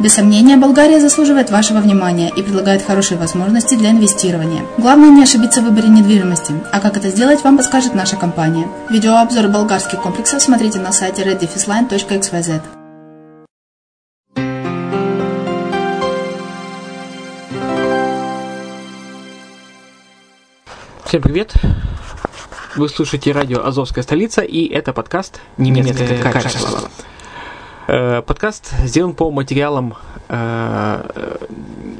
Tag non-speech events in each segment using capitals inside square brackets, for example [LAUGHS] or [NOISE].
Без сомнения, Болгария заслуживает вашего внимания и предлагает хорошие возможности для инвестирования. Главное не ошибиться в выборе недвижимости, а как это сделать, вам подскажет наша компания. Видеообзор болгарских комплексов смотрите на сайте reddefisline.xyz. Всем привет! Вы слушаете радио «Азовская столица» и это подкаст «Немецкое, Немецкое качество». качество. Э, подкаст сделан по материалам э,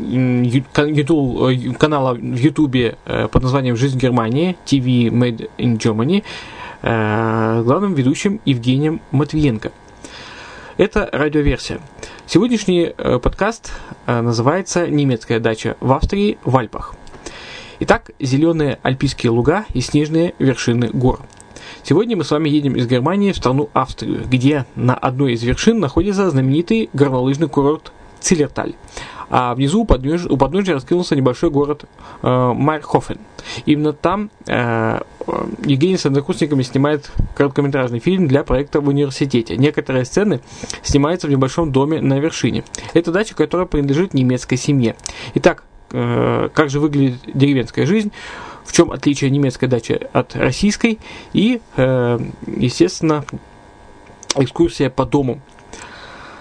YouTube, канала в Ютубе под названием «Жизнь Германии» TV Made in Germany главным ведущим Евгением Матвиенко. Это радиоверсия. Сегодняшний подкаст называется «Немецкая дача в Австрии в Альпах». Итак, зеленые альпийские луга и снежные вершины гор – Сегодня мы с вами едем из Германии в страну Австрию, где на одной из вершин находится знаменитый горнолыжный курорт Циллерталь. А внизу у подножия, у подножия раскинулся небольшой город э, Майрхофен. Именно там э, Евгений с однокурсниками снимает короткометражный фильм для проекта в университете. Некоторые сцены снимаются в небольшом доме на вершине. Это дача, которая принадлежит немецкой семье. Итак, э, как же выглядит деревенская жизнь? В чем отличие немецкой дачи от российской и, э, естественно, экскурсия по дому.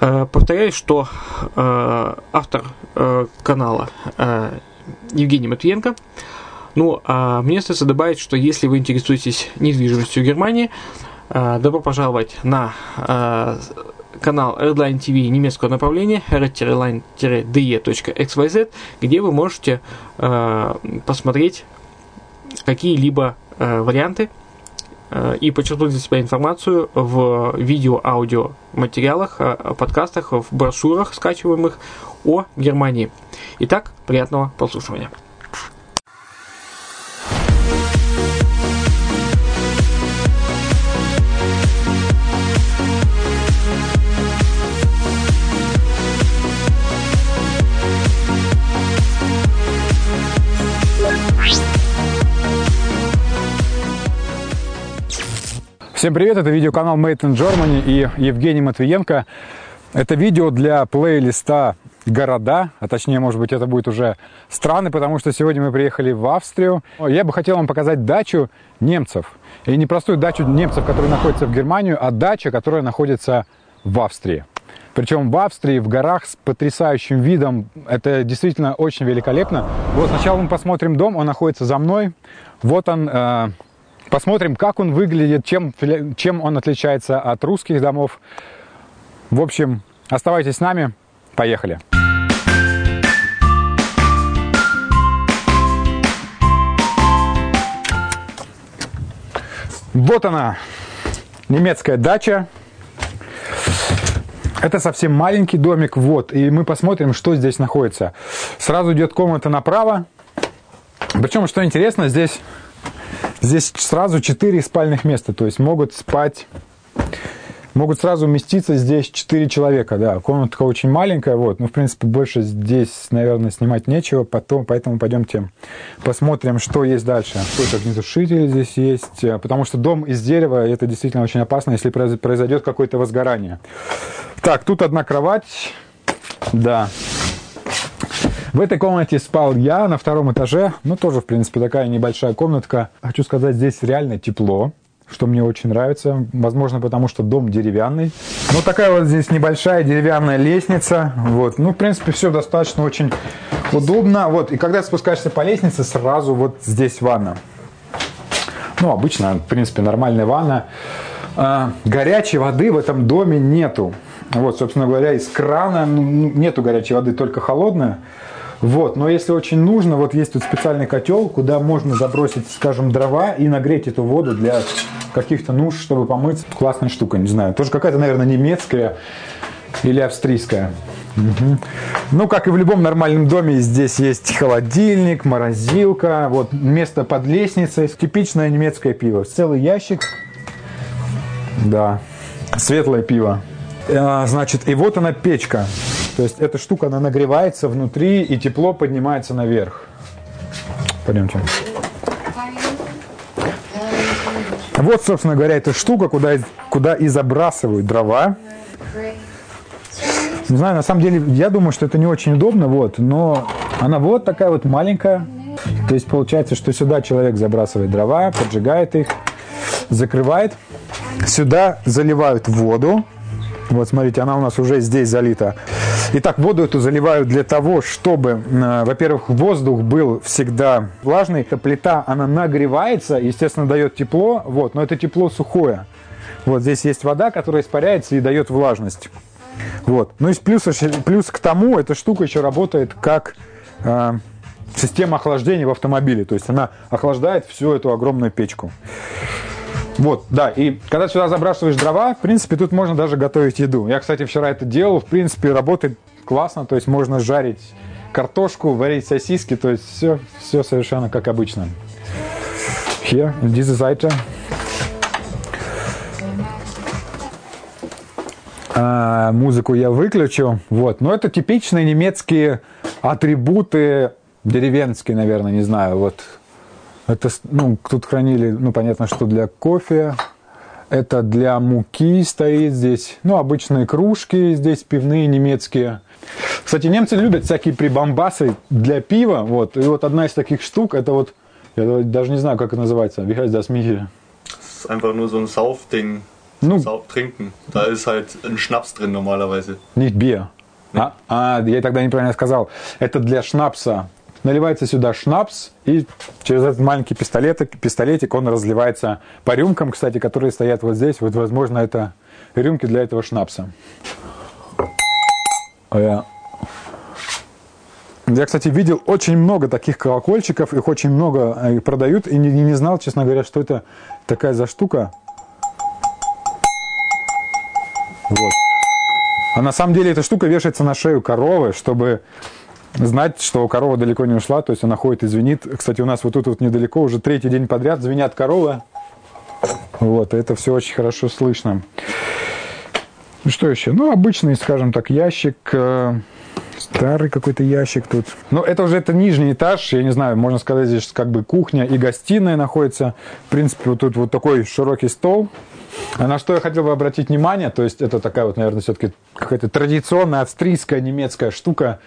Э, повторяю, что э, автор канала Евгений Матвиенко. Ну, а мне остается добавить, что если вы интересуетесь недвижимостью Германии, добро пожаловать на канал Redline TV немецкого направления red-line-de.xyz, где вы можете посмотреть какие-либо э, варианты э, и подчеркнуть для себя информацию в видео-аудио материалах, э, подкастах, в брошюрах, скачиваемых о Германии. Итак, приятного прослушивания. Всем привет, это видеоканал Made in Germany и Евгений Матвиенко. Это видео для плейлиста города, а точнее, может быть, это будет уже страны, потому что сегодня мы приехали в Австрию. Я бы хотел вам показать дачу немцев. И не простую дачу немцев, которая находится в Германии, а дача, которая находится в Австрии. Причем в Австрии, в горах с потрясающим видом. Это действительно очень великолепно. Вот сначала мы посмотрим дом, он находится за мной. Вот он, э, Посмотрим, как он выглядит, чем, чем он отличается от русских домов. В общем, оставайтесь с нами. Поехали. Вот она, немецкая дача. Это совсем маленький домик, вот, и мы посмотрим, что здесь находится. Сразу идет комната направо. Причем, что интересно, здесь Здесь сразу 4 спальных места, то есть могут спать, могут сразу уместиться здесь 4 человека, да. Комнатка очень маленькая, вот, ну, в принципе, больше здесь, наверное, снимать нечего, потом, поэтому пойдемте посмотрим, что есть дальше. Какой-то огнетушитель здесь есть, э, потому что дом из дерева, это действительно очень опасно, если произойдет какое-то возгорание. Так, тут одна кровать, да, в этой комнате спал я на втором этаже. Ну, тоже, в принципе, такая небольшая комнатка. Хочу сказать, здесь реально тепло что мне очень нравится. Возможно, потому что дом деревянный. Ну, такая вот здесь небольшая деревянная лестница. Вот. Ну, в принципе, все достаточно очень удобно. Вот. И когда спускаешься по лестнице, сразу вот здесь ванна. Ну, обычно, в принципе, нормальная ванна. А, горячей воды в этом доме нету. Вот, собственно говоря, из крана ну, нету горячей воды, только холодная. Вот, но если очень нужно, вот есть тут специальный котел, куда можно забросить, скажем, дрова и нагреть эту воду для каких-то нужд, чтобы помыться. Классная штука, не знаю. Тоже какая-то, наверное, немецкая или австрийская. Угу. Ну, как и в любом нормальном доме, здесь есть холодильник, морозилка, вот место под лестницей, типичное немецкое пиво. Целый ящик, да, светлое пиво. А, значит, и вот она печка. То есть эта штука, она нагревается внутри, и тепло поднимается наверх. Пойдемте. Вот, собственно говоря, эта штука, куда, куда и забрасывают дрова. Не знаю, на самом деле, я думаю, что это не очень удобно, вот, но она вот такая вот маленькая. То есть получается, что сюда человек забрасывает дрова, поджигает их, закрывает. Сюда заливают воду, вот смотрите, она у нас уже здесь залита. Итак, воду эту заливают для того, чтобы, э, во-первых, воздух был всегда влажный. Эта плита, она нагревается, естественно, дает тепло, вот, но это тепло сухое. Вот здесь есть вода, которая испаряется и дает влажность. Вот. Ну и плюс, плюс к тому, эта штука еще работает как э, система охлаждения в автомобиле. То есть она охлаждает всю эту огромную печку. Вот, да, и когда сюда забрасываешь дрова, в принципе, тут можно даже готовить еду. Я, кстати, вчера это делал, в принципе, работает классно, то есть можно жарить картошку, варить сосиски, то есть все, все совершенно как обычно. Hier, in diese Seite. А, музыку я выключу. Вот. Но это типичные немецкие атрибуты, деревенские, наверное, не знаю. Вот это, ну, тут хранили, ну, понятно, что для кофе. Это для муки стоит здесь. Ну, обычные кружки здесь пивные немецкие. Кстати, немцы любят всякие прибамбасы для пива. Вот. И вот одна из таких штук, это вот, я даже не знаю, как это называется. Wie heißt das, Michi? Einfach nur so ein Saufding. Ну, trinken. Da ist halt ein Schnaps drin normalerweise. Nicht Bier. А, а, я тогда неправильно сказал. Это для шнапса. Наливается сюда шнапс, и через этот маленький пистолетик, пистолетик он разливается по рюмкам, кстати, которые стоят вот здесь. Вот, возможно, это рюмки для этого шнапса. Я, я, кстати, видел очень много таких колокольчиков, их очень много э, продают, и не, не знал, честно говоря, что это такая за штука. Вот. А на самом деле эта штука вешается на шею коровы, чтобы знать, что корова далеко не ушла, то есть она ходит и звенит. Кстати, у нас вот тут вот недалеко уже третий день подряд звенят коровы. Вот, это все очень хорошо слышно. Ну, что еще? Ну, обычный, скажем так, ящик, э, старый какой-то ящик тут. Но это уже это нижний этаж, я не знаю, можно сказать, здесь как бы кухня и гостиная находится. В принципе, вот тут вот такой широкий стол. А на что я хотел бы обратить внимание, то есть это такая вот, наверное, все-таки какая-то традиционная австрийская немецкая штука,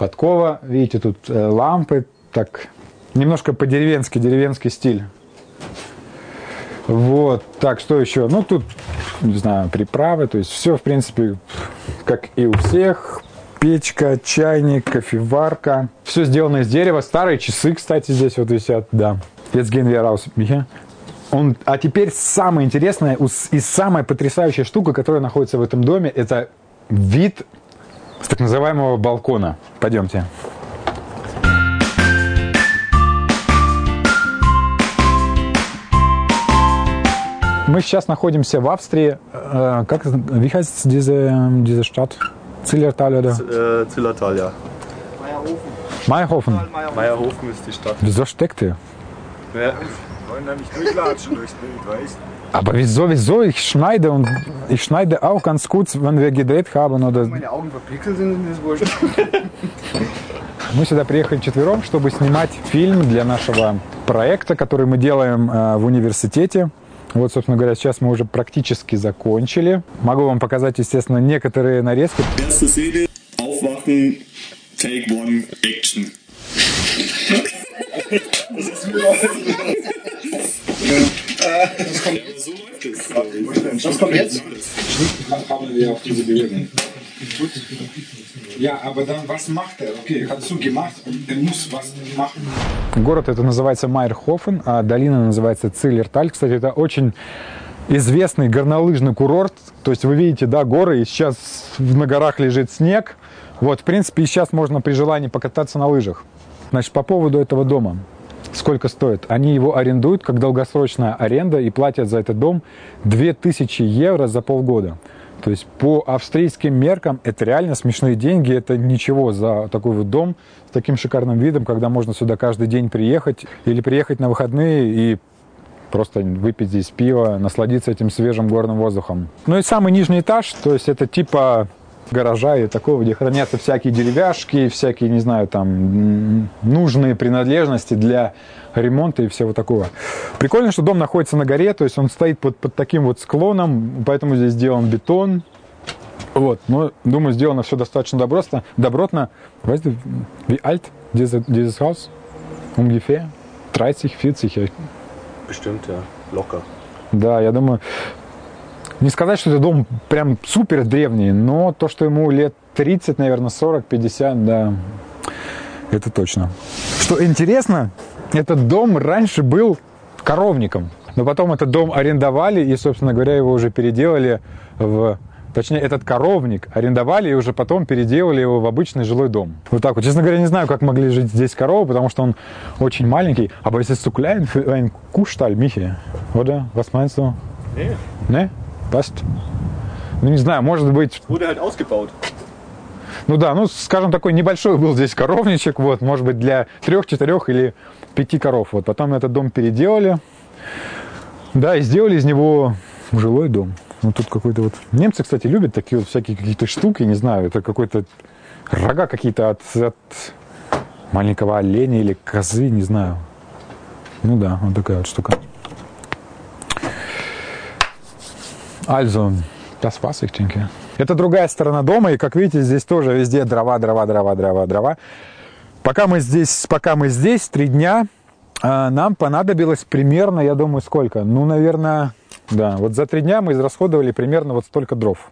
подкова, видите, тут э, лампы, так, немножко по-деревенски, деревенский стиль. Вот, так, что еще? Ну, тут, не знаю, приправы, то есть все, в принципе, как и у всех. Печка, чайник, кофеварка. Все сделано из дерева. Старые часы, кстати, здесь вот висят, да. Он, а теперь самое интересное и самая потрясающая штука, которая находится в этом доме, это вид с так называемого балкона. Пойдемте. Мы сейчас находимся в Австрии. Э, как, diese, diese Stadt? Zillertal oder? Äh, Zillertal, ja. Meyerhofen. Meierhofen ist die Stadt. Wieso steckt ihr? Ja. wollen da nicht durchlatschen durchs Bild, weißt Aber wieso, wieso? Ich schneide und ich schneide auch ganz gut, wenn wir gedreht haben. Oder... Meine Augen verpixelt sind, das wurscht. [LAUGHS] Мы сюда приехали четвером, чтобы снимать фильм для нашего проекта, который мы делаем э, в университете. Вот, собственно говоря, сейчас мы уже практически закончили. Могу вам показать, естественно, некоторые нарезки. Erste Szene, aufwachen, take one, action. [LAUGHS] das so kommt jetzt? haben wir auf diese Bewegung. Dann was macht er? Okay, hat so gemacht und er muss was machen. Город это называется Майерхофен, а долина называется Циллерталь. Кстати, это очень известный горнолыжный курорт. То есть вы видите, да, горы, и сейчас на горах лежит снег. Вот, в принципе, и сейчас можно при желании покататься на лыжах. Значит, по поводу этого дома. Сколько стоит? Они его арендуют как долгосрочная аренда и платят за этот дом 2000 евро за полгода. То есть по австрийским меркам это реально смешные деньги, это ничего за такой вот дом с таким шикарным видом, когда можно сюда каждый день приехать или приехать на выходные и просто выпить здесь пиво, насладиться этим свежим горным воздухом. Ну и самый нижний этаж, то есть это типа гаража и такого, где хранятся всякие деревяшки, всякие, не знаю, там, нужные принадлежности для ремонта и всего такого. Прикольно, что дом находится на горе, то есть он стоит под, под таким вот склоном, поэтому здесь сделан бетон. Вот, но, думаю, сделано все достаточно добротно. добротно. Weißt du, wie alt diese, dieses Haus? Ungefähr? 30, 40? Bestimmt, ja. Locker. Да, я думаю, не сказать, что это дом прям супер древний, но то, что ему лет 30, наверное, 40, 50, да, это точно. Что интересно, этот дом раньше был коровником, но потом этот дом арендовали и, собственно говоря, его уже переделали в точнее, этот коровник арендовали и уже потом переделали его в обычный жилой дом. Вот так вот. Честно говоря, не знаю, как могли жить здесь коровы, потому что он очень маленький. Aber es ist zu klein für einen Kuhstall, Michi. Passt? Ну, не знаю, может быть, wurde halt ausgebaut. ну да, ну, скажем, такой небольшой был здесь коровничек, вот, может быть, для трех, четырех или пяти коров. Вот, потом этот дом переделали, да, и сделали из него жилой дом. Ну, тут какой-то вот... Немцы, кстати, любят такие вот всякие какие-то штуки, не знаю, это какой-то рога какие-то от, от маленького оленя или козы, не знаю. Ну да, вот такая вот штука. Also, das war's, ich denke. Это другая сторона дома, и как видите, здесь тоже везде дрова, дрова, дрова, дрова, дрова. Пока мы здесь, пока мы здесь, три дня, а, нам понадобилось примерно, я думаю, сколько? Ну, наверное, да, вот за три дня мы израсходовали примерно вот столько дров.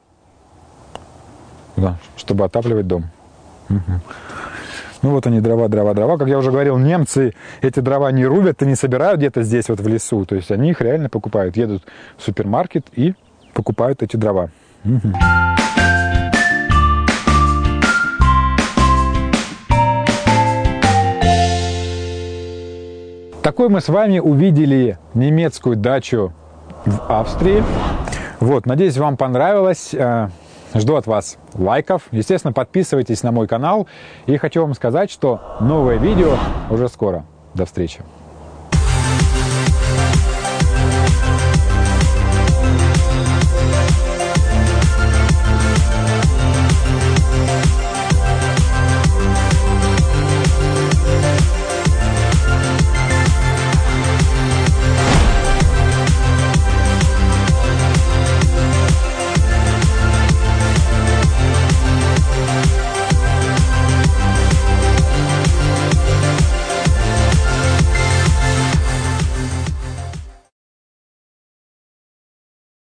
Да, чтобы отапливать дом. Мгм. Ну вот они, дрова, дрова, дрова. Как я уже говорил, немцы эти дрова не рубят и не собирают где-то здесь вот в лесу. То есть они их реально покупают. Едут в супермаркет и покупают эти дрова. Мгм. Такой мы с вами увидели немецкую дачу в Австрии. Вот, надеюсь, вам понравилось. Э, Жду от вас лайков. Естественно, подписывайтесь на мой канал. И хочу вам сказать, что новое видео уже скоро. До встречи.